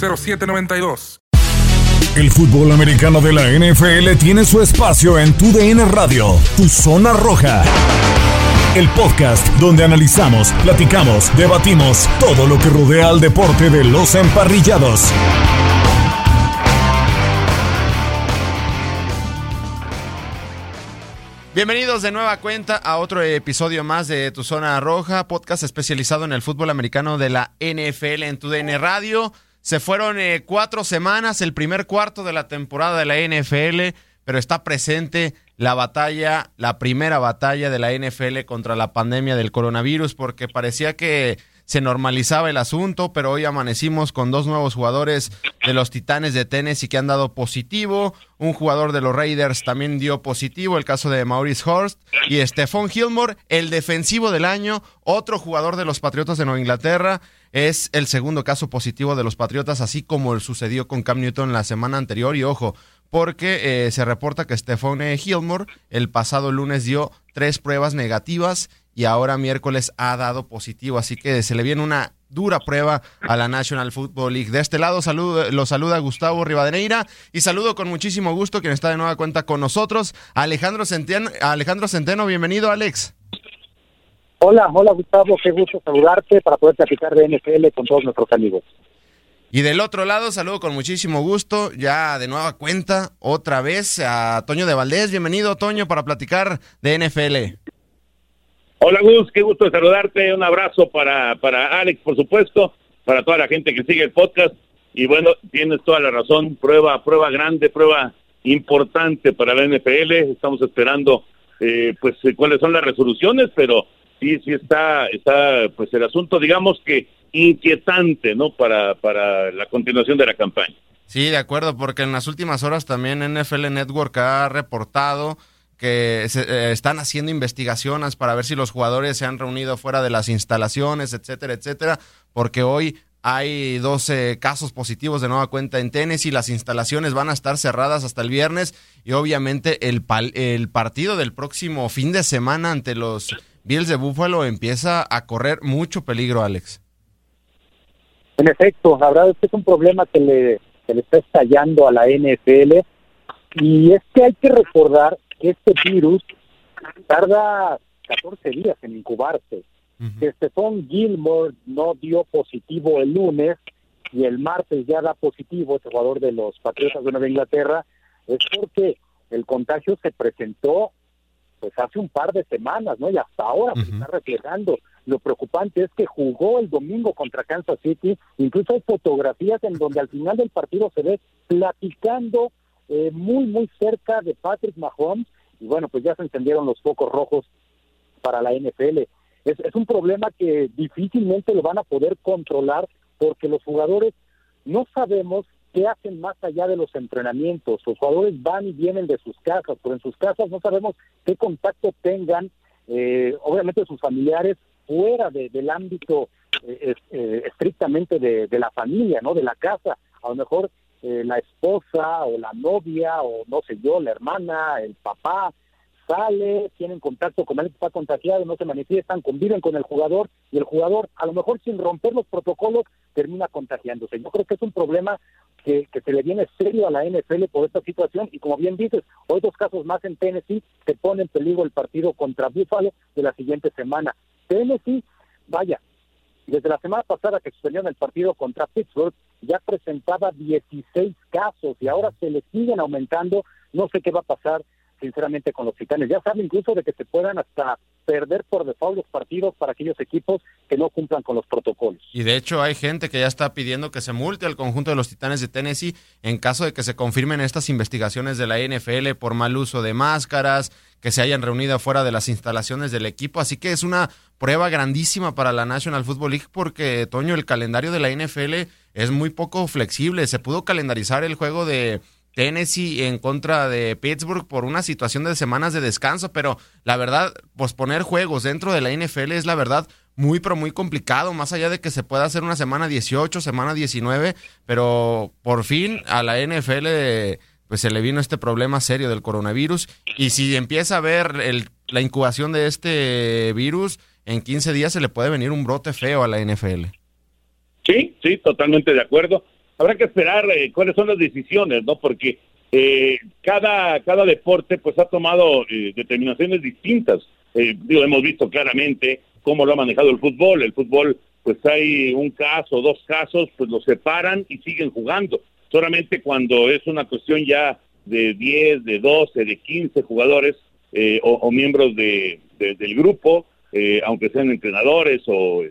833-699-0792. El fútbol americano de la NFL tiene su espacio en Tu DN Radio, Tu Zona Roja. El podcast donde analizamos, platicamos, debatimos todo lo que rodea al deporte de los emparrillados. Bienvenidos de nueva cuenta a otro episodio más de Tu Zona Roja, podcast especializado en el fútbol americano de la NFL en Tu DN Radio. Se fueron eh, cuatro semanas, el primer cuarto de la temporada de la NFL, pero está presente la batalla, la primera batalla de la NFL contra la pandemia del coronavirus, porque parecía que se normalizaba el asunto, pero hoy amanecimos con dos nuevos jugadores de los Titanes de Tennessee que han dado positivo. Un jugador de los Raiders también dio positivo, el caso de Maurice Horst. Y Stephon Gilmore, el defensivo del año, otro jugador de los Patriotas de Nueva Inglaterra. Es el segundo caso positivo de los Patriotas, así como sucedió con Cam Newton la semana anterior. Y ojo, porque eh, se reporta que Stephon Gilmore el pasado lunes dio tres pruebas negativas y ahora miércoles ha dado positivo, así que se le viene una dura prueba a la National Football League. De este lado saludo, lo saluda Gustavo Rivadeneira y saludo con muchísimo gusto quien está de nueva cuenta con nosotros, Alejandro Centeno. Alejandro Centeno, bienvenido Alex. Hola, hola Gustavo, qué gusto saludarte para poder platicar de NFL con todos nuestros amigos. Y del otro lado, saludo con muchísimo gusto, ya de nueva cuenta, otra vez a Toño de Valdés. Bienvenido, Toño, para platicar de NFL. Hola Gus, qué gusto saludarte. Un abrazo para, para Alex, por supuesto, para toda la gente que sigue el podcast. Y bueno, tienes toda la razón. Prueba, prueba grande, prueba importante para la NFL. Estamos esperando, eh, pues, cuáles son las resoluciones, pero sí, sí está, está, pues, el asunto, digamos que inquietante, ¿no? Para, para la continuación de la campaña. Sí, de acuerdo, porque en las últimas horas también NFL Network ha reportado que se, eh, están haciendo investigaciones para ver si los jugadores se han reunido fuera de las instalaciones, etcétera, etcétera, porque hoy hay 12 casos positivos de nueva cuenta en Tennessee, las instalaciones van a estar cerradas hasta el viernes y obviamente el, el partido del próximo fin de semana ante los Bills de Buffalo empieza a correr mucho peligro, Alex. En efecto, la verdad es es un problema que le, que le está estallando a la NFL y es que hay que recordar este virus tarda 14 días en incubarse. Que Stephon Gilmore no dio positivo el lunes y el martes ya da positivo, el jugador de los Patriotas de Nueva Inglaterra, es porque el contagio se presentó pues hace un par de semanas, ¿no? Y hasta ahora se está reflejando. Lo preocupante es que jugó el domingo contra Kansas City, incluso hay fotografías en donde al final del partido se ve platicando eh, muy, muy cerca de Patrick Mahomes, y bueno, pues ya se encendieron los focos rojos para la NFL. Es, es un problema que difícilmente lo van a poder controlar porque los jugadores no sabemos qué hacen más allá de los entrenamientos. Los jugadores van y vienen de sus casas, pero en sus casas no sabemos qué contacto tengan, eh, obviamente sus familiares fuera del ámbito eh, eh, estrictamente de, de, la familia, no de la casa. A lo mejor la esposa o la novia o no sé yo, la hermana, el papá, sale, tienen contacto con alguien que está contagiado, no se manifiestan, conviven con el jugador y el jugador, a lo mejor sin romper los protocolos, termina contagiándose. Yo creo que es un problema que, que se le viene serio a la NFL por esta situación y como bien dices, hoy dos casos más en Tennessee que pone en peligro el partido contra Buffalo de la siguiente semana. Tennessee, vaya, desde la semana pasada que sucedió en el partido contra Pittsburgh, ya presentaba 16 casos y ahora se le siguen aumentando. No sé qué va a pasar sinceramente con los titanes. Ya saben incluso de que se puedan hasta perder por default los partidos para aquellos equipos que no cumplan con los protocolos. Y de hecho hay gente que ya está pidiendo que se multe al conjunto de los Titanes de Tennessee en caso de que se confirmen estas investigaciones de la NFL por mal uso de máscaras, que se hayan reunido fuera de las instalaciones del equipo. Así que es una prueba grandísima para la National Football League porque, Toño, el calendario de la NFL es muy poco flexible. Se pudo calendarizar el juego de Tennessee en contra de Pittsburgh por una situación de semanas de descanso, pero la verdad, posponer juegos dentro de la NFL es la verdad muy, pero muy complicado, más allá de que se pueda hacer una semana 18, semana 19, pero por fin a la NFL pues se le vino este problema serio del coronavirus y si empieza a ver el, la incubación de este virus, en 15 días se le puede venir un brote feo a la NFL. Sí, sí, totalmente de acuerdo habrá que esperar eh, cuáles son las decisiones, ¿no? Porque eh, cada, cada deporte pues ha tomado eh, determinaciones distintas. digo, hemos visto claramente cómo lo ha manejado el fútbol. El fútbol, pues hay un caso, dos casos, pues los separan y siguen jugando. Solamente cuando es una cuestión ya de 10, de 12, de 15 jugadores o, miembros de, del grupo, aunque sean entrenadores o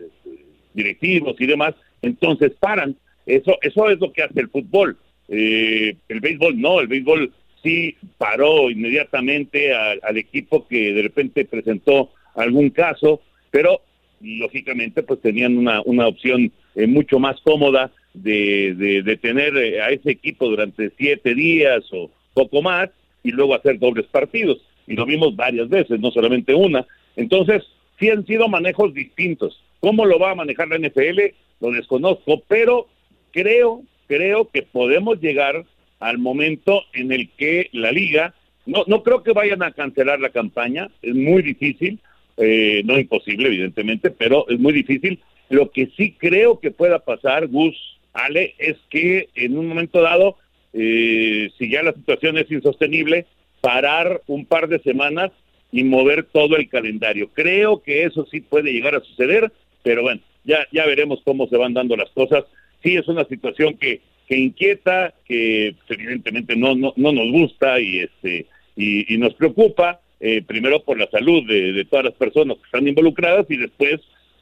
directivos y demás, entonces paran eso, eso es lo que hace el fútbol. Eh, el béisbol no, el béisbol sí paró inmediatamente al equipo que de repente presentó algún caso, pero lógicamente pues tenían una, una opción eh, mucho más cómoda de, de, tener eh, a ese equipo durante siete días o poco más y luego hacer dobles partidos. Y lo vimos varias veces, no solamente una. Entonces, sí han sido manejos distintos. ¿Cómo lo va a manejar la NFL? Lo desconozco, pero creo, creo que podemos llegar al momento en el que la liga, no, no creo que vayan a cancelar la campaña, es muy difícil, eh, no imposible evidentemente, pero es muy difícil. Lo que sí creo que pueda pasar, Gus, Ale, es que en un momento dado, eh, si ya la situación es insostenible, parar un par de semanas y mover todo el calendario. Creo que eso sí puede llegar a suceder, pero bueno, ya, ya veremos cómo se van dando las cosas sí es una situación que, que inquieta, que evidentemente no, no, no nos gusta y, este, y, nos preocupa, eh, primero por la salud de, de todas las personas que están involucradas y después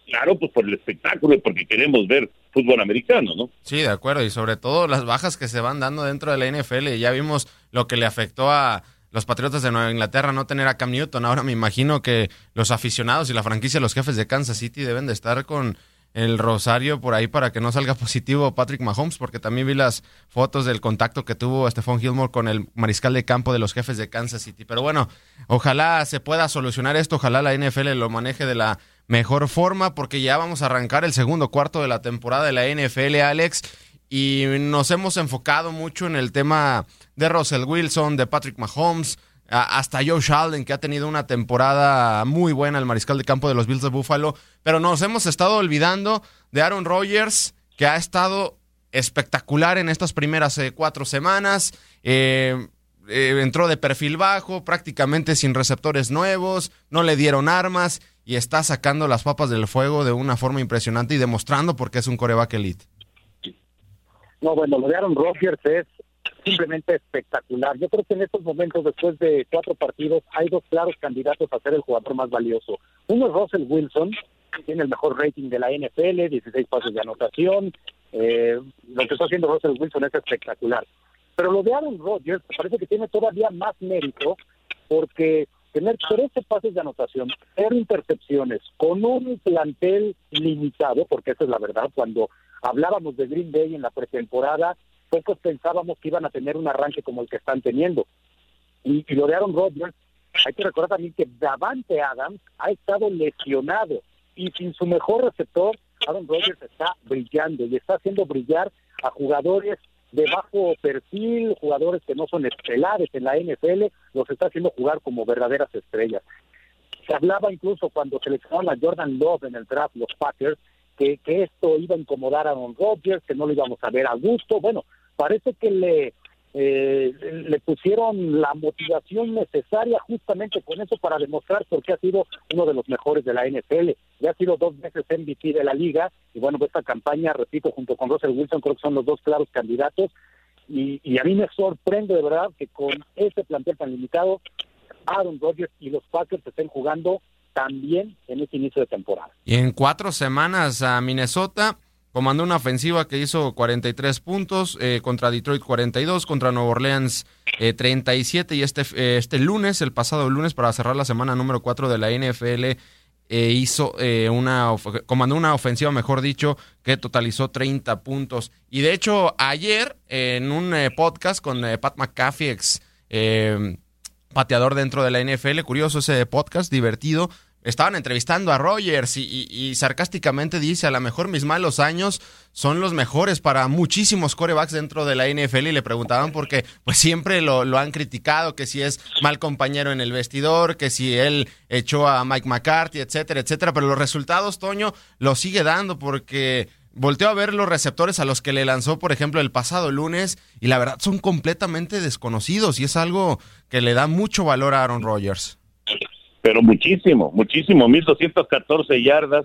claro, pues por el espectáculo porque queremos ver fútbol americano, ¿no? Sí, de acuerdo, y sobre todo las bajas que se van dando dentro de la NFL. Ya vimos lo que le afectó a los Patriotas de Nueva Inglaterra no tener a Cam Newton. Ahora me imagino que los aficionados y la franquicia, los jefes de Kansas City deben de estar con el rosario por ahí para que no salga positivo Patrick Mahomes, porque también vi las fotos del contacto que tuvo Stephon Gilmore con el mariscal de campo de los jefes de Kansas City. Pero bueno, ojalá se pueda solucionar esto, ojalá la NFL lo maneje de la mejor forma, porque ya vamos a arrancar el segundo cuarto de la temporada de la NFL, Alex, y nos hemos enfocado mucho en el tema de Russell Wilson, de Patrick Mahomes, hasta Joe Sheldon, que ha tenido una temporada muy buena, el mariscal de campo de los Bills de Buffalo, pero nos hemos estado olvidando de Aaron Rodgers, que ha estado espectacular en estas primeras eh, cuatro semanas. Eh, eh, entró de perfil bajo, prácticamente sin receptores nuevos, no le dieron armas y está sacando las papas del fuego de una forma impresionante y demostrando por qué es un coreback elite. No, bueno, lo de Aaron Rodgers es simplemente espectacular. Yo creo que en estos momentos, después de cuatro partidos, hay dos claros candidatos a ser el jugador más valioso. Uno es Russell Wilson, que tiene el mejor rating de la NFL, 16 pasos de anotación. Eh, lo que está haciendo Russell Wilson es espectacular. Pero lo de Aaron Rodgers parece que tiene todavía más mérito porque tener 13 pases de anotación, cero intercepciones, con un plantel limitado, porque esa es la verdad, cuando hablábamos de Green Bay en la pretemporada, pocos pensábamos que iban a tener un arranque como el que están teniendo. Y, y lo de Aaron Rodgers, hay que recordar también que Davante Adams ha estado lesionado y sin su mejor receptor, Aaron Rodgers está brillando y está haciendo brillar a jugadores de bajo perfil, jugadores que no son estelares en la NFL, los está haciendo jugar como verdaderas estrellas. Se hablaba incluso cuando seleccionaron a Jordan Love en el draft, los Packers, que, que esto iba a incomodar a Aaron Rodgers, que no lo íbamos a ver a gusto. Bueno, parece que le eh, le pusieron la motivación necesaria justamente con eso para demostrar por qué ha sido uno de los mejores de la NFL. Ya ha sido dos veces MVP de la liga y bueno, esta campaña, repito, junto con Russell Wilson creo que son los dos claros candidatos y, y a mí me sorprende de verdad que con ese plantel tan limitado, Aaron Rodgers y los Packers estén jugando también en este inicio de temporada. Y en cuatro semanas a Minnesota Comandó una ofensiva que hizo 43 puntos, eh, contra Detroit 42, contra Nueva Orleans eh, 37 y este, eh, este lunes, el pasado lunes, para cerrar la semana número 4 de la NFL, eh, hizo una, comandó una ofensiva, mejor dicho, que totalizó 30 puntos. Y de hecho, ayer en un podcast con Pat McAfee, ex pateador dentro de la NFL, curioso ese podcast, divertido, estaban entrevistando a Rogers y, sarcásticamente dice, a lo mejor mis malos años son los mejores para muchísimos corebacks dentro de la NFL y le preguntaban porque pues siempre lo, lo, han criticado, que si es mal compañero en el vestidor, que si él echó a Mike McCarthy, etcétera, etcétera, pero los resultados, Toño, lo sigue dando porque volteó a ver los receptores a los que le lanzó, por ejemplo, el pasado lunes y la verdad son completamente desconocidos y es algo que le da mucho valor a Aaron Rodgers pero muchísimo, muchísimo, 1214 yardas,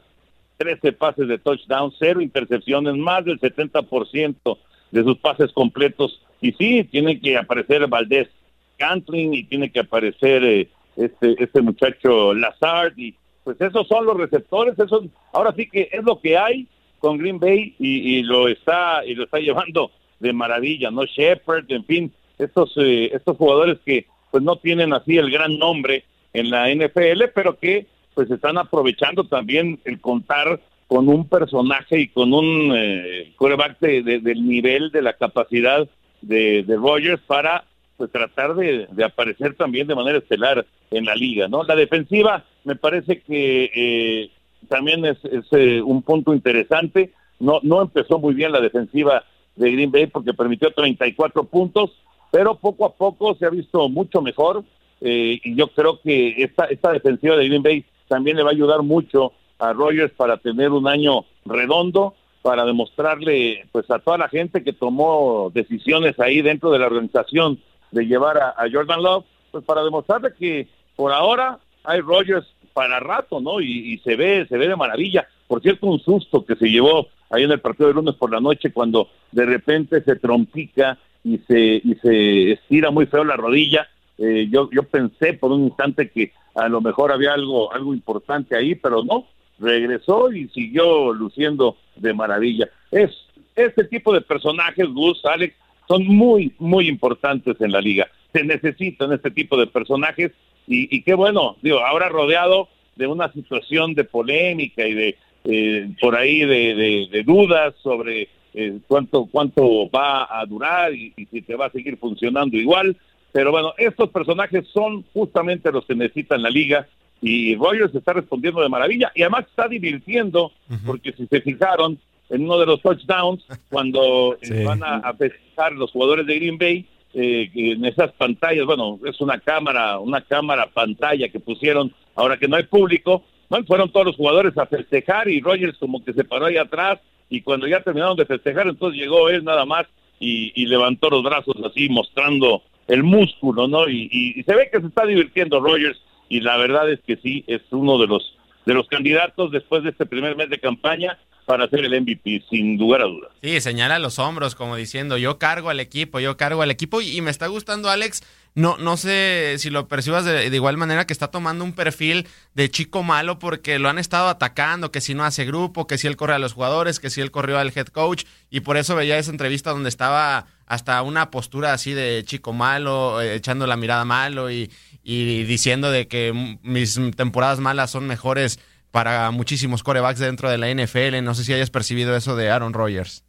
13 pases de touchdown, cero intercepciones, más del 70% de sus pases completos. Y sí, tiene que aparecer Valdés Cantling y tiene que aparecer eh, este, este muchacho Lazard y pues esos son los receptores, eso ahora sí que es lo que hay con Green Bay y, y lo está y lo está llevando de maravilla, ¿no? Shepard, en fin, estos eh, estos jugadores que pues no tienen así el gran nombre, en la NFL, pero que pues están aprovechando también el contar con un personaje y con un eh, quarterback del nivel, de la capacidad de, de Rogers para pues tratar de, aparecer también de manera estelar en la liga, ¿no? La defensiva me parece que eh, también es, eh, un punto interesante. No, no empezó muy bien la defensiva de Green Bay porque permitió 34 puntos, pero poco a poco se ha visto mucho mejor. Eh, y yo creo que esta, esta defensiva de Green Bay también le va a ayudar mucho a Rogers para tener un año redondo, para demostrarle pues a toda la gente que tomó decisiones ahí dentro de la organización de llevar a, Jordan Love, pues para demostrarle que por ahora hay Rogers para rato, ¿no? Y, se ve, se ve de maravilla. Por cierto, un susto que se llevó ahí en el partido de lunes por la noche cuando de repente se trompica y se, y se estira muy feo la rodilla eh, yo, yo pensé por un instante que a lo mejor había algo, algo importante ahí, pero no, regresó y siguió luciendo de maravilla. Es este tipo de personajes, Gus, Alex, son muy, muy importantes en la liga. Se necesitan este tipo de personajes y, y qué bueno, digo, ahora rodeado de una situación de polémica y de eh, por ahí de, dudas sobre eh, cuánto cuánto va a durar y si te va a seguir funcionando igual. Pero bueno, estos personajes son justamente los que necesitan la liga y Rogers está respondiendo de maravilla y además está divirtiendo porque si se fijaron en uno de los touchdowns cuando eh, van a, a, festejar los jugadores de Green Bay eh, en esas pantallas, bueno, es una cámara, una cámara pantalla que pusieron ahora que no hay público, bueno, fueron todos los jugadores a festejar y Rogers como que se paró ahí atrás y cuando ya terminaron de festejar entonces llegó él nada más y, y levantó los brazos así mostrando el músculo, ¿no? Y, se ve que se está divirtiendo Rogers y la verdad es que sí, es uno de los, de los candidatos después de este primer mes de campaña para ser el MVP, sin lugar a dudas. Sí, señala los hombros como diciendo, yo cargo al equipo, yo cargo al equipo y, me está gustando Alex. No, no sé si lo percibas de, de, igual manera que está tomando un perfil de chico malo porque lo han estado atacando, que si no hace grupo, que si él corre a los jugadores, que si él corrió al head coach y por eso veía esa entrevista donde estaba hasta una postura así de chico malo, eh, echando la mirada malo y, y diciendo de que mis temporadas malas son mejores para muchísimos corebacks dentro de la NFL. No sé si hayas percibido eso de Aaron Rodgers.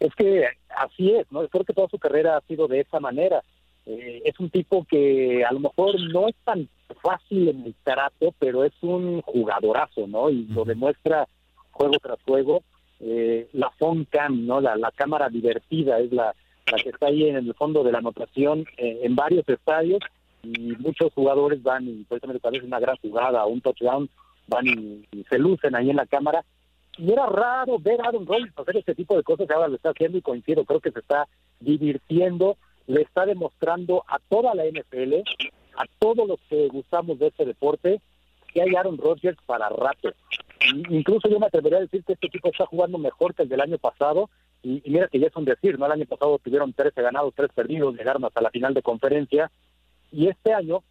Es que así es, ¿no? Creo que toda su carrera ha sido de esa manera. Eh, es un tipo que a lo mejor no es tan fácil en el trato, pero es un jugadorazo, ¿no? Y lo demuestra juego tras juego. Eh, la phone cam, ¿no? La, cámara divertida es la, la que está ahí en el fondo de la anotación eh, en varios estadios y muchos jugadores van y precisamente tal vez una gran jugada o un touchdown van y, se lucen ahí en la cámara. Y era raro ver a Aaron Rodgers hacer este tipo de cosas ahora lo está haciendo y coincido creo que se está divirtiendo le está demostrando a toda la NFL a todos los que gustamos de este deporte que hay Aaron Rodgers para rato. Incluso yo me atrevería a decir que este equipo está jugando mejor que el del año pasado y, mira que ya es un decir, ¿no? El año pasado tuvieron 13 ganados, 3 perdidos, llegaron hasta la final de conferencia y este año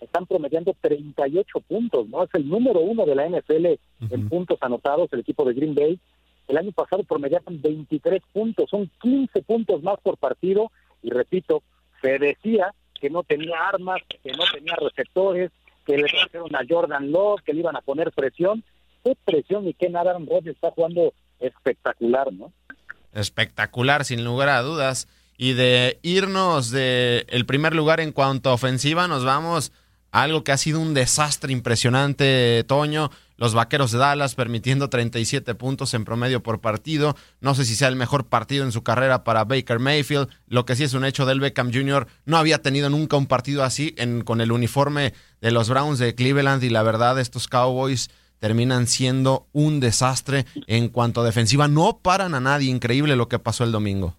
están promediando 38 puntos, ¿no? Es el número uno de la NFL en puntos anotados, el equipo de Green Bay. El año pasado promediaban 23 puntos, son 15 puntos más por partido y repito, se decía que no tenía armas, que no tenía receptores, que le trajeron a Jordan Love, que le iban a poner presión. ¿Qué presión y qué nada Aaron Rodgers está jugando espectacular, ¿no? Espectacular, sin lugar a dudas. Y de irnos de el primer lugar en cuanto a ofensiva, nos vamos a algo que ha sido un desastre impresionante, Toño. Los vaqueros de Dallas permitiendo 37 puntos en promedio por partido. No sé si sea el mejor partido en su carrera para Baker Mayfield. Lo que sí es un hecho del Beckham Jr. No había tenido nunca un partido así en, con el uniforme de los Browns de Cleveland. Y la verdad, estos Cowboys terminan siendo un desastre en cuanto a defensiva. No paran a nadie. Increíble lo que pasó el domingo.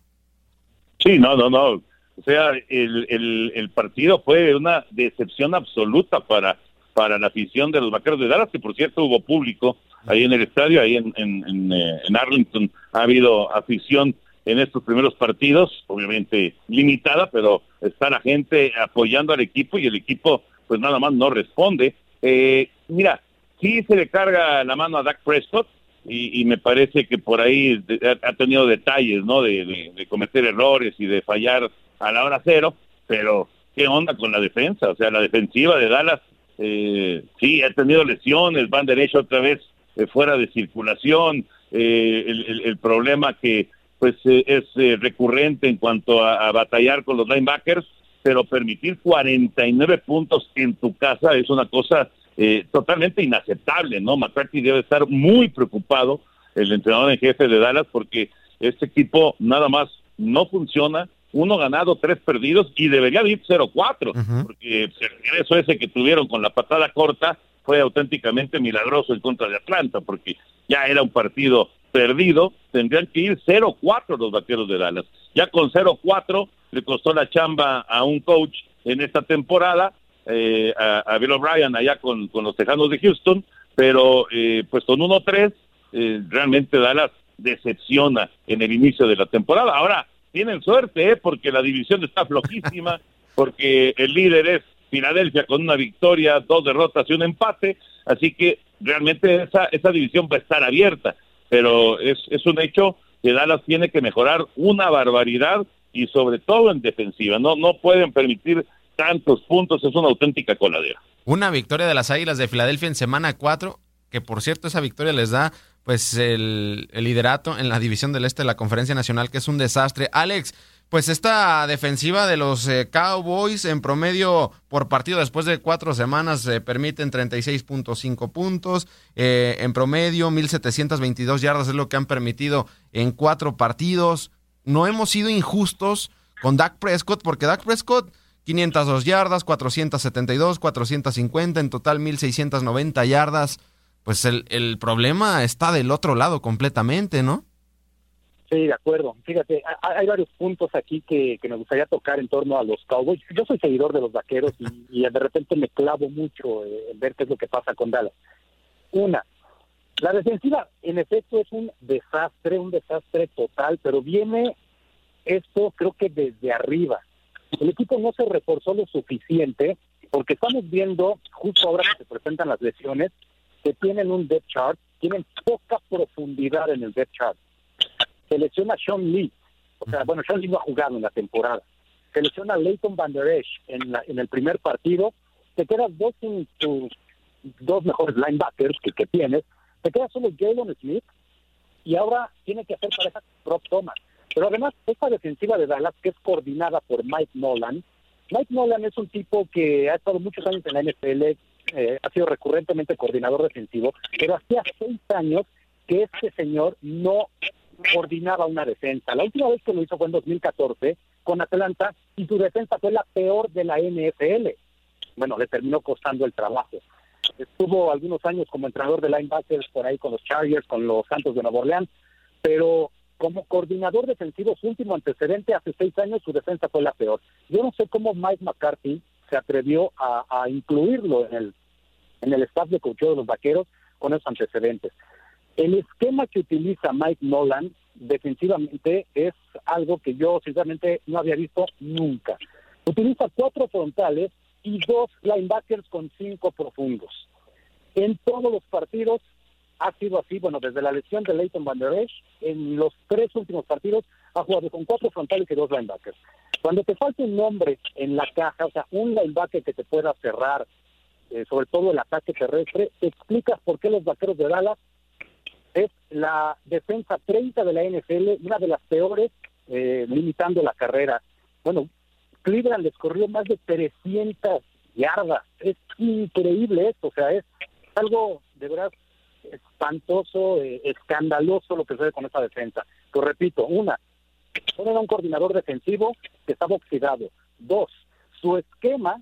Sí, no, no, no. O sea, el, el, partido fue una decepción absoluta para, para la afición de los Vaqueros de Dallas, que por cierto hubo público ahí en el estadio, ahí en, en, eh, en Arlington ha habido afición en estos primeros partidos, obviamente limitada, pero está la gente apoyando al equipo y el equipo pues nada más no responde. Eh, mira, sí se le carga la mano a Dak Prescott y, me parece que por ahí ha tenido detalles, ¿no? De, cometer errores y de fallar a la hora cero, pero ¿qué onda con la defensa? O sea, la defensiva de Dallas, eh, sí, ha tenido lesiones, van derecho otra vez eh, fuera de circulación, eh, el, problema que pues eh, es recurrente en cuanto a, a batallar con los linebackers, pero permitir 49 puntos en tu casa es una cosa eh, totalmente inaceptable, ¿no? McCarthy debe estar muy preocupado, el entrenador en jefe de Dallas, porque este equipo nada más no funciona, uno ganado, tres perdidos, y debería ir 0-4, porque el regreso ese que tuvieron con la patada corta fue auténticamente milagroso en contra de Atlanta, porque ya era un partido perdido, tendrían que ir 0-4 los vaqueros de Dallas. Ya con 0-4 le costó la chamba a un coach en esta temporada, eh, a, Bill O'Brien allá con, los Tejanos de Houston, pero eh, pues con 1-3 eh, realmente Dallas decepciona en el inicio de la temporada. Ahora tienen suerte, ¿eh? porque la división está flojísima, porque el líder es Filadelfia con una victoria, dos derrotas y un empate, así que realmente esa, esa división va a estar abierta, pero es, es un hecho que Dallas tiene que mejorar una barbaridad y sobre todo en defensiva, no, no pueden permitir tantos puntos, es una auténtica coladera. Una victoria de las Águilas de Filadelfia en semana 4, que por cierto esa victoria les da pues el, liderato en la división del este de la Conferencia Nacional, que es un desastre. Alex, pues esta defensiva de los eh, Cowboys en promedio por partido después de cuatro semanas se permiten 36.5 puntos, eh, en promedio 1.722 yardas es lo que han permitido en cuatro partidos. No hemos sido injustos con Dak Prescott porque Dak Prescott 502 yardas, 472, 450, en total 1690 yardas. Pues el problema está del otro lado completamente, ¿no? Sí, de acuerdo. Fíjate, hay varios puntos aquí que, que me gustaría tocar en torno a los Cowboys. Yo soy seguidor de los vaqueros y, de repente me clavo mucho en ver qué es lo que pasa con Dallas. Una, la defensiva en efecto es un desastre, un desastre total, pero viene esto creo que desde arriba el equipo no se reforzó lo suficiente porque estamos viendo, justo ahora que se presentan las lesiones, que tienen un depth chart, tienen poca profundidad en el depth chart. Se lesiona Sean Lee, o sea, bueno, Sean Lee no ha jugado en la temporada. Se lesiona Leighton Van Der Esch en, en el primer partido, te quedas dos sin tu dos mejores linebackers que, que tienes, te queda solo Jalen Smith y ahora tiene que hacer pareja con Rob Thomas. Pero además, esta defensiva de Dallas, que es coordinada por Mike Nolan, Mike Nolan es un tipo que ha estado muchos años en la NFL, eh, ha sido recurrentemente coordinador defensivo, pero hacía seis años que este señor no coordinaba una defensa. La última vez que lo hizo fue en 2014 con Atlanta y su defensa fue la peor de la NFL. Bueno, le terminó costando el trabajo. Estuvo algunos años como entrenador de linebackers por ahí con los Chargers, con los Santos de Nueva Orleans, pero como coordinador defensivo, su último antecedente hace seis años, su defensa fue la peor. Yo no sé cómo Mike McCarthy se atrevió a, incluirlo en el, en el staff de coaching de los vaqueros con esos antecedentes. El esquema que utiliza Mike Nolan defensivamente es algo que yo sinceramente no había visto nunca. Utiliza cuatro frontales y dos linebackers con cinco profundos. En todos los partidos ha sido así, bueno, desde la lesión de Leighton Van Der Esch, en los tres últimos partidos ha jugado con cuatro frontales y dos linebackers. Cuando te falta un nombre en la caja, o sea, un linebacker que te pueda cerrar, eh, sobre todo el ataque terrestre, te explicas por qué los vaqueros de Dallas es la defensa 30 de la NFL, una de las peores, eh, limitando la carrera. Bueno, Cleveland les corrió más de 300 yardas. Es increíble esto, o sea, es algo de verdad espantoso, eh, escandaloso lo que sucede con esa defensa. Lo repito, una, ponen un coordinador defensivo que estaba oxidado. Dos, su esquema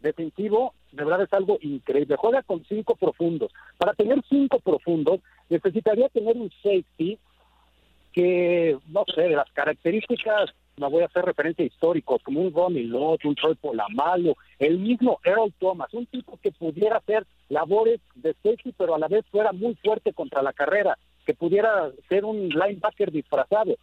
defensivo de verdad es algo increíble. Juega con cinco profundos. Para tener cinco profundos, necesitaría tener un safety que, no sé, de las características, no voy a hacer referencia históricos, como un Ronnie Lott, un Troy Polamalu, el mismo Earl Thomas, un tipo que pudiera hacer labores de safety, pero a la vez fuera muy fuerte contra la carrera, que pudiera ser un linebacker disfrazado.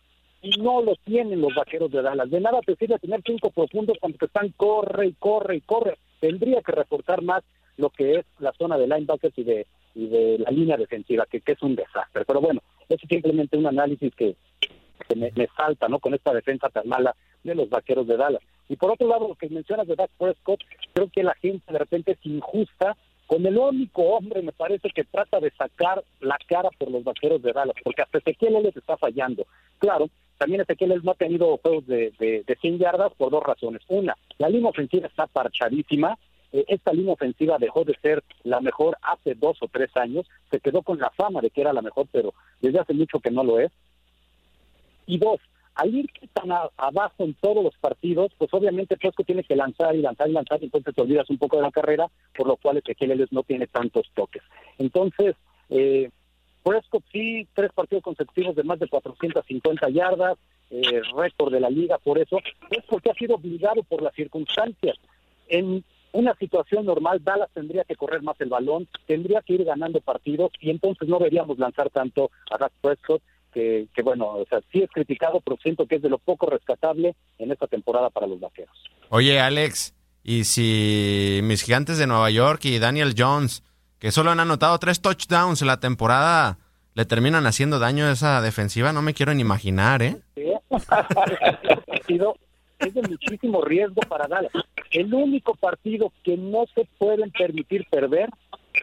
Y no lo tienen los vaqueros de Dallas. De nada te sirve tener cinco profundos cuando te están corre y corre y corre. Tendría que reportar más lo que es la zona de linebackers y de, y de la línea defensiva, que, es un desastre. Pero bueno, es simplemente un análisis que, me, me, ¿no? Con esta defensa tan mala de los vaqueros de Dallas. Y por otro lado, lo que mencionas de Dak Prescott, creo que la gente de repente es injusta con el único hombre, me parece, que trata de sacar la cara por los vaqueros de Dallas, porque hasta Ezequiel les está fallando. Claro, también Ezequiel no ha tenido juegos de, de, de 100 yardas por dos razones. Una, la línea ofensiva está parchadísima, eh, esta línea ofensiva dejó de ser la mejor hace dos o tres años, se quedó con la fama de que era la mejor, pero desde hace mucho que no lo es. Y dos, al ir tan abajo en todos los partidos, pues obviamente Prescott tiene que lanzar y lanzar y lanzar, y entonces te olvidas un poco de la carrera, por lo cual Ezequiel no tiene tantos toques. Entonces, eh, Prescott sí, tres partidos consecutivos de más de 450 yardas, eh, récord de la liga por eso, es porque ha sido obligado por las circunstancias. En una situación normal, Dallas tendría que correr más el balón, tendría que ir ganando partidos y entonces no deberíamos lanzar tanto a Dak Prescott, que, que, bueno, o sea, sí es criticado, pero siento que es de lo poco rescatable en esta temporada para los vaqueros. Oye, Alex, y si mis gigantes de Nueva York y Daniel Jones, que solo han anotado tres touchdowns la temporada, le terminan haciendo daño a esa defensiva, no me quiero ni imaginar, ¿eh? es de muchísimo riesgo para Dallas. El único partido que no se pueden permitir perder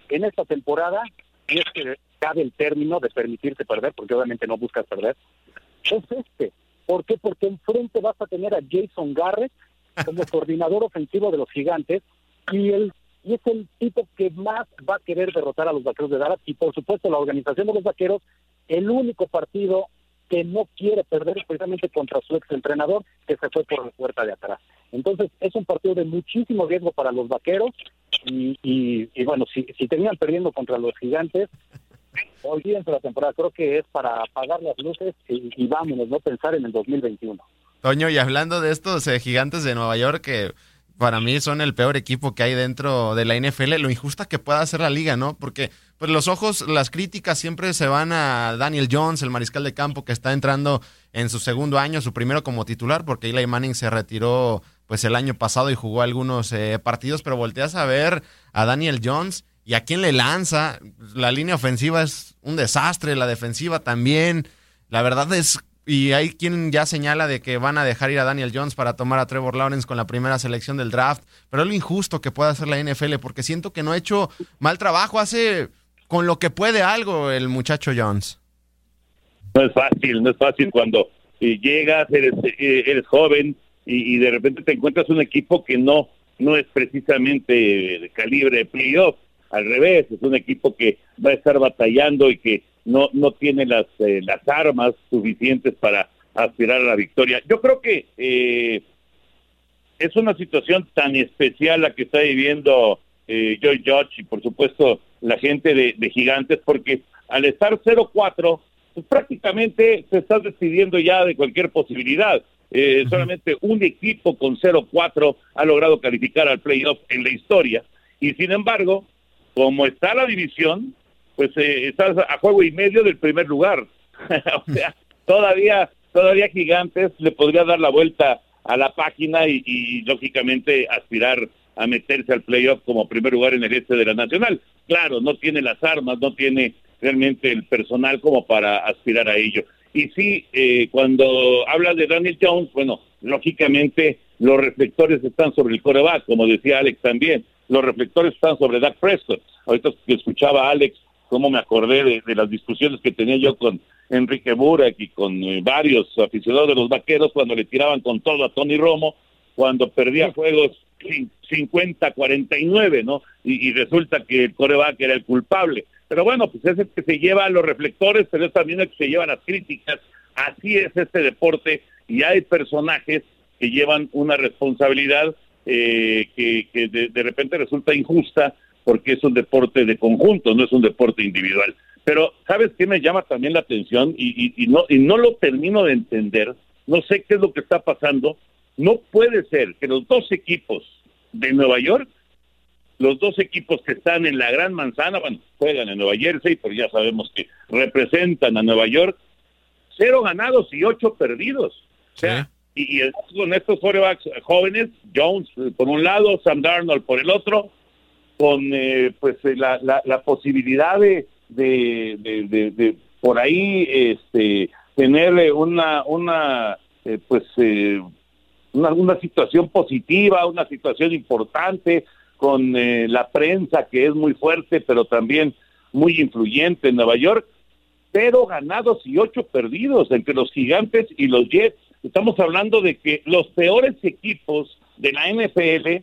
en esta temporada, y es que cabe el término de permitirse perder, porque obviamente no buscas perder, es este. ¿Por qué? Porque enfrente vas a tener a Jason Garrett como coordinador ofensivo de los gigantes y el y es el tipo que más va a querer derrotar a los vaqueros de Dallas y por supuesto la organización de los vaqueros el único partido que no quiere perder precisamente contra su ex entrenador que se fue por la puerta de atrás. Entonces es un partido de muchísimo riesgo para los vaqueros y, y, bueno, si, si terminan perdiendo contra los gigantes, olvídense la temporada, creo que es para apagar las luces y, y vámonos, no pensar en el 2021. Toño, y hablando de estos eh, gigantes de Nueva York que para mí son el peor equipo que hay dentro de la NFL, lo injusta que pueda hacer la liga, ¿no? Porque pues los ojos, las críticas siempre se van a Daniel Jones, el mariscal de campo que está entrando en su segundo año, su primero como titular, porque Eli Manning se retiró pues el año pasado y jugó algunos eh, partidos, pero volteas a ver a Daniel Jones y a quién le lanza. La línea ofensiva es un desastre, la defensiva también. La verdad es y hay quien ya señala de que van a dejar ir a Daniel Jones para tomar a Trevor Lawrence con la primera selección del draft, pero es lo injusto que pueda hacer la NFL porque siento que no ha hecho mal trabajo, hace con lo que puede algo el muchacho Jones. No es fácil, no es fácil cuando eh, llegas, eres, eh, joven y, de repente te encuentras un equipo que no, no es precisamente de calibre de playoff, al revés, es un equipo que va a estar batallando y que no, no tiene las, eh, las armas suficientes para aspirar a la victoria. Yo creo que eh, es una situación tan especial la que está viviendo eh, Joy Judge y por supuesto la gente de, Gigantes, porque al estar 0-4, pues prácticamente se está decidiendo ya de cualquier posibilidad. Eh, solamente un equipo con 0-4 ha logrado calificar al playoff en la historia. Y sin embargo, como está la división, pues eh, estás a juego y medio del primer lugar. o sea, todavía, todavía Gigantes le podría dar la vuelta a la página y, lógicamente aspirar a meterse al playoff como primer lugar en el este de la Nacional. Claro, no tiene las armas, no tiene realmente el personal como para aspirar a ello. Y sí, eh, cuando hablas de Daniel Jones, bueno, lógicamente los reflectores están sobre el coreback, como decía Alex también. Los reflectores están sobre Dak Prescott. Ahorita que escuchaba a Alex, cómo me acordé de, las discusiones que tenía yo con Enrique Burak y con eh, varios aficionados de los vaqueros cuando le tiraban con todo a Tony Romo, cuando perdía juegos 50-49, ¿no? Y, resulta que el coreback era el culpable. Pero bueno, pues es el que se lleva a los reflectores, pero es también el que se lleva las críticas. Así es este deporte y hay personajes que llevan una responsabilidad eh, que, de repente resulta injusta porque es un deporte de conjunto, no es un deporte individual. Pero, ¿sabes qué me llama también la atención? Y, no, y no lo termino de entender, no sé qué es lo que está pasando. No puede ser que los dos equipos de Nueva York, los dos equipos que están en la Gran Manzana, bueno, juegan en Nueva Jersey, pero ya sabemos que representan a Nueva York, cero ganados y ocho perdidos. O sea, y, y, con estos quarterbacks jóvenes, Jones por un lado, Sam Darnold por el otro, con eh, pues eh, la, la, posibilidad de, de, por ahí este tener eh, una una pues una, una, situación positiva una situación importante con la prensa que es muy fuerte pero también muy influyente en Nueva York pero ganados y ocho perdidos entre los gigantes y los Jets. Estamos hablando de que los peores equipos de la NFL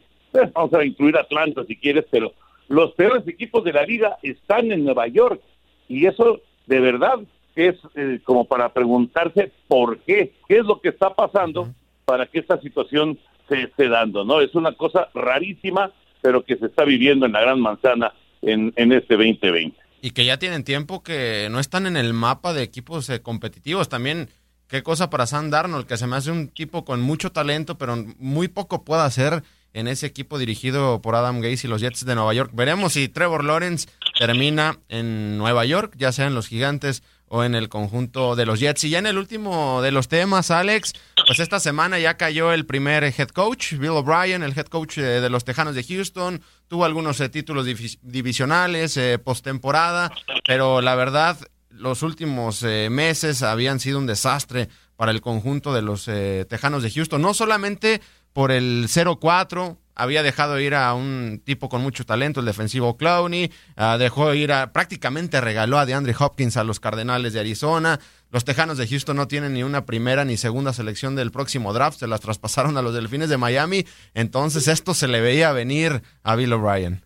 vamos a incluir Atlanta si quieres, pero los peores equipos de la liga están en Nueva York. Y eso de verdad es eh, como para preguntarse por qué, qué es lo que está pasando para que esta situación se esté dando, ¿no? Es una cosa rarísima, pero que se está viviendo en la Gran Manzana en, en este 2020. Y que ya tienen tiempo que no están en el mapa de equipos eh, competitivos. También, qué cosa para Sam Darnold, que se me hace un tipo con mucho talento, pero muy poco puede hacer en ese equipo dirigido por Adam Gaze y los Jets de Nueva York. Veremos si Trevor Lawrence termina en Nueva York, ya sea en los Gigantes o en el conjunto de los Jets. Y ya en el último de los temas, Alex, pues esta semana ya cayó el primer head coach, Bill O'Brien, el head coach eh, de los Tejanos de Houston. Tuvo algunos eh, títulos divisionales, eh, postemporada, pero la verdad, los últimos meses habían sido un desastre para el conjunto de los Tejanos de Houston. No solamente por el 0-4. Había dejado ir a un tipo con mucho talento, el defensivo Clowney. Ah, dejó ir a. Prácticamente regaló a DeAndre Hopkins a los Cardenales de Arizona. Los Tejanos de Houston no tienen ni una primera ni segunda selección del próximo draft. Se las traspasaron a los Delfines de Miami. Entonces, esto se le veía venir a Bill O'Brien.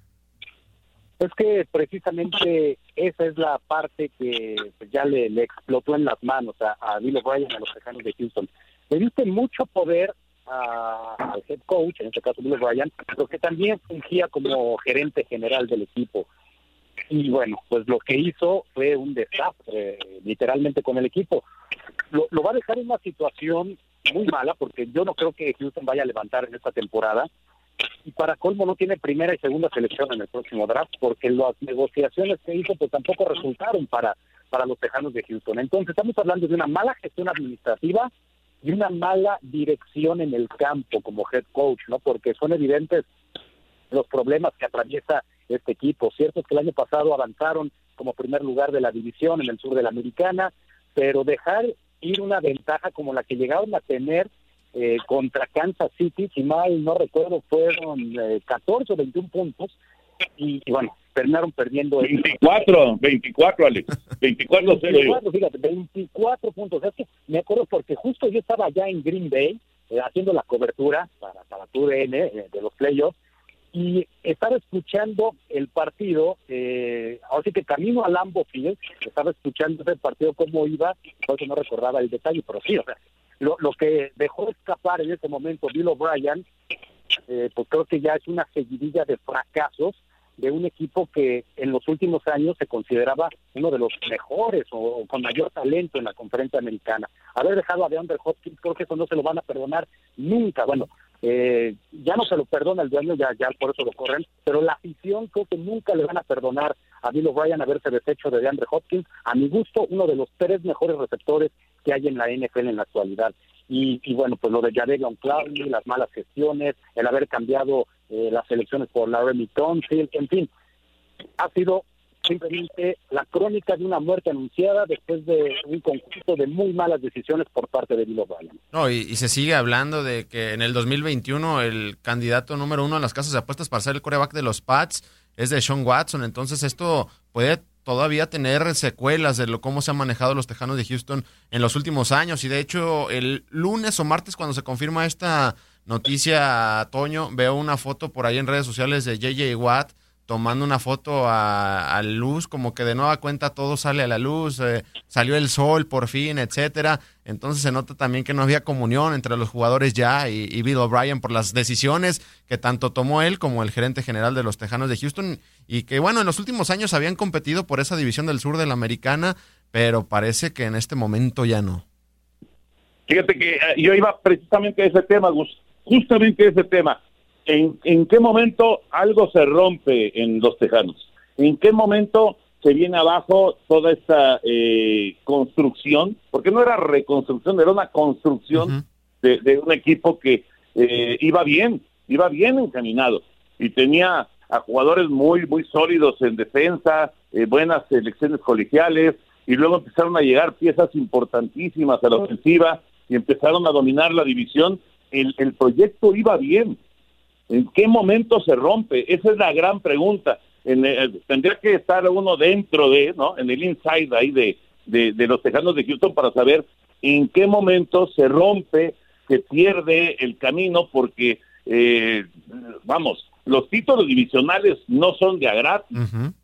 Es que precisamente esa es la parte que ya le, explotó en las manos a, a Bill O'Brien a los Tejanos de Houston. Le diste mucho poder al head coach, en este caso Bill Ryan, pero que también fungía como gerente general del equipo. Y bueno, pues lo que hizo fue un desastre, literalmente con el equipo. Lo, lo va a dejar en una situación muy mala, porque yo no creo que Houston vaya a levantar en esta temporada. Y para colmo no tiene primera y segunda selección en el próximo draft, porque las negociaciones que hizo pues tampoco resultaron para, para los Tejanos de Houston. Entonces estamos hablando de una mala gestión administrativa y una mala dirección en el campo como head coach, ¿no? Porque son evidentes los problemas que atraviesa este equipo. Cierto es que el año pasado avanzaron como primer lugar de la división en el sur de la Americana, pero dejar repetir una ventaja como la que llegaron a tener eh, contra Kansas City, si mal no recuerdo, fueron 14 o 21 puntos, y, bueno, terminaron perdiendo. 24, 24, Alex. 24, 24 fíjate, 24 puntos. Es que me acuerdo porque justo yo estaba allá en Green Bay eh, haciendo la cobertura para, para TUDN eh, de los playoffs y estaba escuchando el partido, eh, ahora sí que camino a Lambo Field, estaba escuchando ese partido cómo iba, por eso no recordaba el detalle, pero sí, o sea, lo, lo que dejó escapar en ese momento Bill O'Brien, eh, pues creo que ya es una seguidilla de fracasos de un equipo que en los últimos años se consideraba uno de los mejores o, con mayor talento en la conferencia americana. Haber dejado a DeAndre Hopkins, creo que eso no se lo van a perdonar nunca. Bueno, eh, ya no se lo perdona el dueño, ya, ya por eso lo corren, pero la afición creo que nunca le van a perdonar a Bill O'Brien haberse deshecho de DeAndre Hopkins. A mi gusto, uno de los tres mejores receptores que hay en la NFL en la actualidad. Y, y bueno, pues lo de Jadegon Clowney, las malas gestiones, el haber cambiado eh, las elecciones por Laramie Tonsil, en fin, ha sido simplemente la crónica de una muerte anunciada después de un conjunto de muy malas decisiones por parte de Bill O'Brien. No, y, se sigue hablando de que en el 2021 el candidato número uno en las casas de apuestas para ser el coreback de los Pats es de Sean Watson, entonces esto puede todavía tener secuelas de lo cómo se han manejado los Tejanos de Houston en los últimos años. Y de hecho el lunes o martes cuando se confirma esta noticia, Toño, veo una foto por ahí en redes sociales de JJ Watt tomando una foto a, luz, como que de nueva cuenta todo sale a la luz, eh, salió el sol por fin, etcétera. Entonces se nota también que no había comunión entre los jugadores ya y, y Bill O'Brien por las decisiones que tanto tomó él como el gerente general de los Tejanos de Houston y que bueno, en los últimos años habían competido por esa división del sur de la americana, pero parece que en este momento ya no. Fíjate que eh, yo iba precisamente a ese tema, justamente ese tema ¿En, qué momento algo se rompe en los Tejanos? ¿En qué momento se viene abajo toda esta eh, construcción? Porque no era reconstrucción, era una construcción de, un equipo que eh, iba bien, iba bien encaminado y tenía a jugadores muy, muy sólidos en defensa, eh, buenas selecciones colegiales, y luego empezaron a llegar piezas importantísimas a la ofensiva y empezaron a dominar la división. El, el proyecto iba bien, ¿En qué momento se rompe? Esa es la gran pregunta. tendría que estar uno dentro de, ¿no? En el inside ahí de, de, los Tejanos de Houston para saber en qué momento se rompe, se pierde el camino, porque, eh, vamos, los títulos divisionales no son de a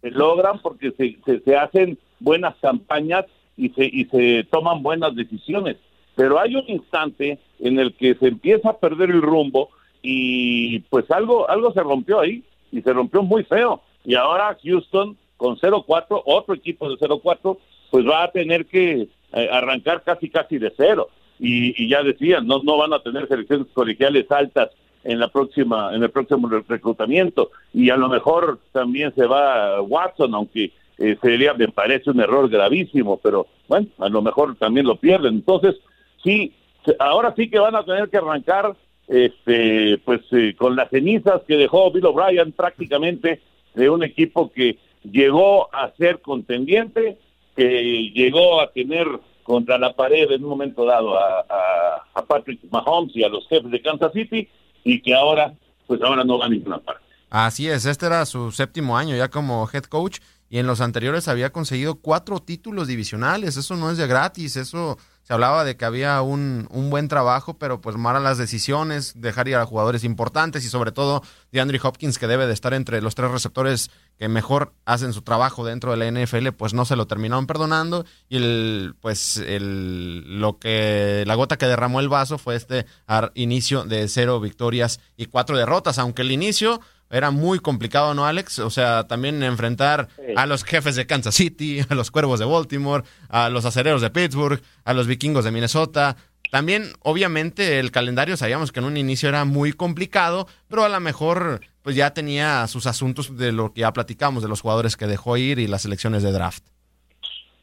se logran porque se, se, se, hacen buenas campañas y se, y se toman buenas decisiones. Pero hay un instante en el que se empieza a perder el rumbo y pues algo, algo se rompió ahí y se rompió muy feo. Y ahora Houston con 0-4, otro equipo de 0-4, pues va a tener que eh, arrancar casi casi de cero. Y, ya decían, no, no van a tener selecciones colegiales altas en la próxima, en el próximo reclutamiento. Y a lo mejor también se va Watson, aunque eh, sería, me parece un error gravísimo, pero bueno, a lo mejor también lo pierden. Entonces, sí, ahora sí que van a tener que arrancar este, pues eh, con las cenizas que dejó Bill O'Brien prácticamente de un equipo que llegó a ser contendiente, que llegó a tener contra la pared en un momento dado a, Patrick Mahomes y a los jefes de Kansas City y que ahora, pues ahora no va ninguna parte. Así es, este era su séptimo año ya como head coach y en los anteriores había conseguido cuatro títulos divisionales, eso no es de gratis, eso se hablaba de que había un, un, buen trabajo, pero pues malas las decisiones, dejar ir a jugadores importantes y sobre todo de Andrew Hopkins, que debe de estar entre los tres receptores que mejor hacen su trabajo dentro de la NFL, pues no se lo terminaron perdonando. Y el, pues el, lo que, la gota que derramó el vaso fue este inicio de cero victorias y cuatro derrotas, aunque el inicio era muy complicado, ¿no, Alex? O sea, también enfrentar a los jefes de Kansas City, a los cuervos de Baltimore, a los acereros de Pittsburgh, a los vikingos de Minnesota. También, obviamente, el calendario sabíamos que en un inicio era muy complicado, pero a lo mejor pues ya tenía sus asuntos de lo que ya platicamos, de los jugadores que dejó ir y las elecciones de draft.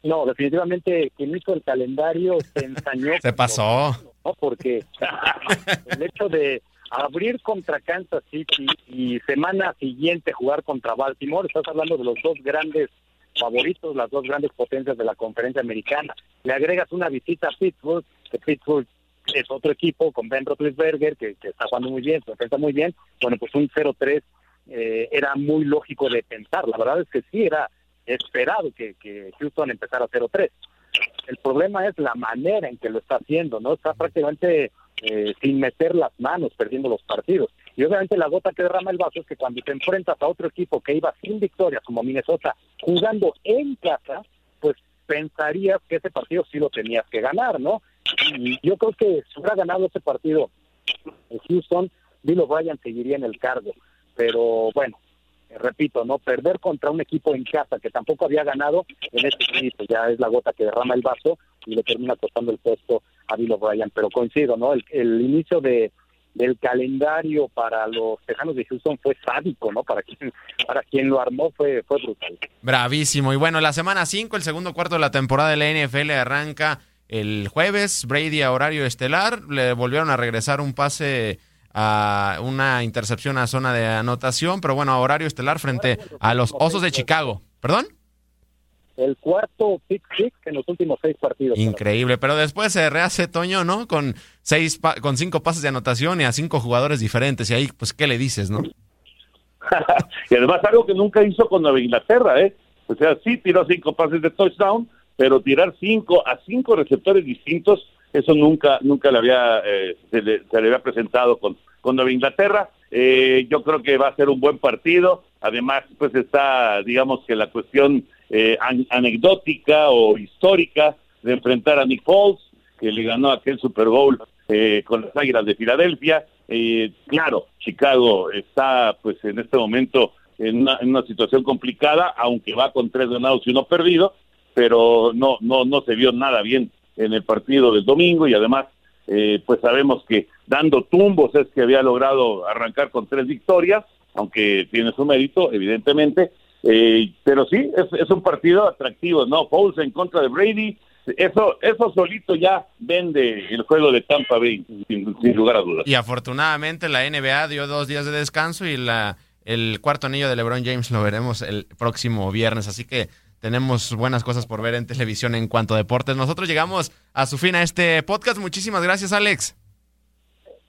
No, definitivamente quien hizo el calendario se ensañó. se pasó. ¿no? Porque el hecho de abrir contra Kansas City y semana siguiente jugar contra Baltimore, estás hablando de los dos grandes favoritos, las dos grandes potencias de la conferencia americana. Le agregas una visita a Pittsburgh, que Pittsburgh es otro equipo con Ben Roethlisberger, que, que está jugando muy bien, se enfrenta muy bien. Bueno, pues un 0-3 eh, era muy lógico de pensar. La verdad es que sí, era esperado que, que Houston empezara 0-3. El problema es la manera en que lo está haciendo, ¿no? Está prácticamente eh, sin meter las manos, perdiendo los partidos. Y obviamente la gota que derrama el vaso es que cuando te enfrentas a otro equipo que iba sin victorias, como Minnesota, jugando en casa, pues pensarías que ese partido sí lo tenías que ganar, ¿no? Y yo creo que si hubiera ganado ese partido Houston, Bill O'Brien seguiría en el cargo. Pero bueno, repito, no perder contra un equipo en casa que tampoco había ganado, en este caso ya es la gota que derrama el vaso y le termina costando el puesto a Bill O'Brien. Pero coincido, ¿no? el inicio de, del calendario para los Tejanos de Houston fue sádico, ¿no? Para quien, para quien lo armó fue, fue brutal. Bravísimo. Y bueno, la semana 5, el segundo cuarto de la temporada de la NFL arranca el jueves. Brady a horario estelar. Le volvieron a regresar un pase a una intercepción a zona de anotación, pero bueno, a horario estelar frente a los Osos de Chicago. ¿Perdón? El cuarto pick six en los últimos seis partidos. Increíble, pero después se rehace Toño, ¿no? Con seis con cinco pases de anotación y a cinco jugadores diferentes. Y ahí, pues, ¿qué le dices, no? y además algo que nunca hizo con Nueva Inglaterra, ¿eh? O sea, sí tiró cinco pases de touchdown, pero tirar cinco a cinco receptores distintos, eso nunca, nunca le había, eh, se, le, había presentado con, con Nueva Inglaterra. Eh, yo creo que va a ser un buen partido. Además, pues está, digamos que la cuestión eh, anecdótica o histórica de enfrentar a Nick Foles, que le ganó aquel Super Bowl eh, con las Águilas de Filadelfia. Eh, claro, Chicago está pues en este momento en una, en una, situación complicada, aunque va con tres ganados y uno perdido, pero no, no, no se vio nada bien en el partido del domingo y además eh, pues sabemos que dando tumbos es que había logrado arrancar con tres victorias, aunque tiene su mérito, evidentemente, eh, pero sí, es, un partido atractivo, ¿no? Foles en contra de Brady, eso, eso solito ya vende el juego de Tampa Bay, sin, lugar a dudas. Y afortunadamente la NBA dio dos días de descanso y la, el cuarto anillo de LeBron James lo veremos el próximo viernes, así que tenemos buenas cosas por ver en televisión en cuanto a deportes. Nosotros llegamos a su fin a este podcast. Muchísimas gracias, Alex.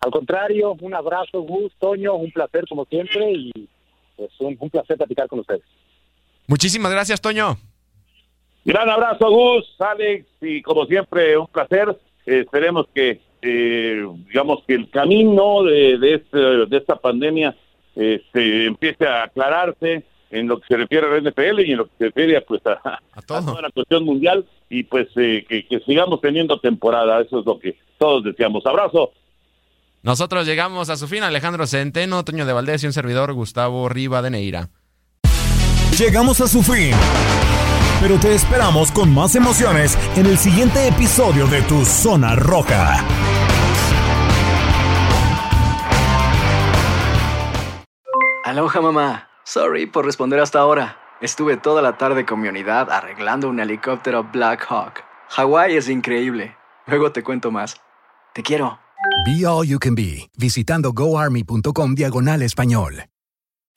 Al contrario, un abrazo, Gus, Toño, un placer como siempre y pues un placer platicar con ustedes. Muchísimas gracias, Toño. Gran abrazo, Gus, Alex, y como siempre, un placer. esperemos que, eh, digamos, que el camino de, de, este, de esta pandemia este, empiece a aclararse en lo que se refiere a la NFL y en lo que se refiere pues, a, toda la cuestión mundial y pues eh, que, que sigamos teniendo temporada. Eso es lo que todos deseamos. Abrazo. Nosotros llegamos a su fin, Alejandro Centeno, Toño de Valdés y un servidor, Gustavo Riva de Neira. Llegamos a su fin. Pero te esperamos con más emociones en el siguiente episodio de Tu Zona Roja. Aloha mamá. Sorry por responder hasta ahora. Estuve toda la tarde con mi unidad arreglando un helicóptero Black Hawk. Hawái es increíble. Luego te cuento más. Te quiero. Be All You Can Be, visitando goarmy.com diagonal español.